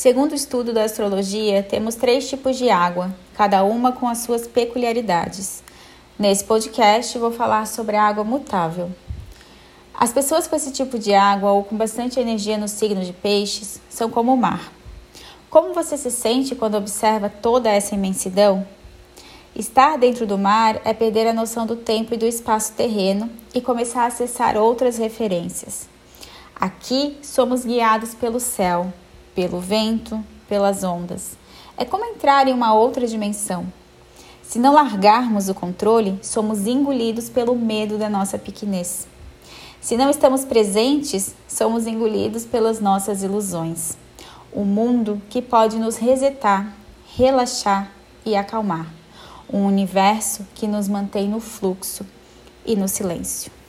Segundo o estudo da astrologia, temos três tipos de água, cada uma com as suas peculiaridades. Nesse podcast, vou falar sobre a água mutável. As pessoas com esse tipo de água ou com bastante energia no signo de peixes são como o mar. Como você se sente quando observa toda essa imensidão? Estar dentro do mar é perder a noção do tempo e do espaço terreno e começar a acessar outras referências. Aqui somos guiados pelo céu, pelo vento, pelas ondas. É como entrar em uma outra dimensão. Se não largarmos o controle, somos engolidos pelo medo da nossa pequenez. Se não estamos presentes, somos engolidos pelas nossas ilusões. Um mundo que pode nos resetar, relaxar e acalmar um universo que nos mantém no fluxo e no silêncio.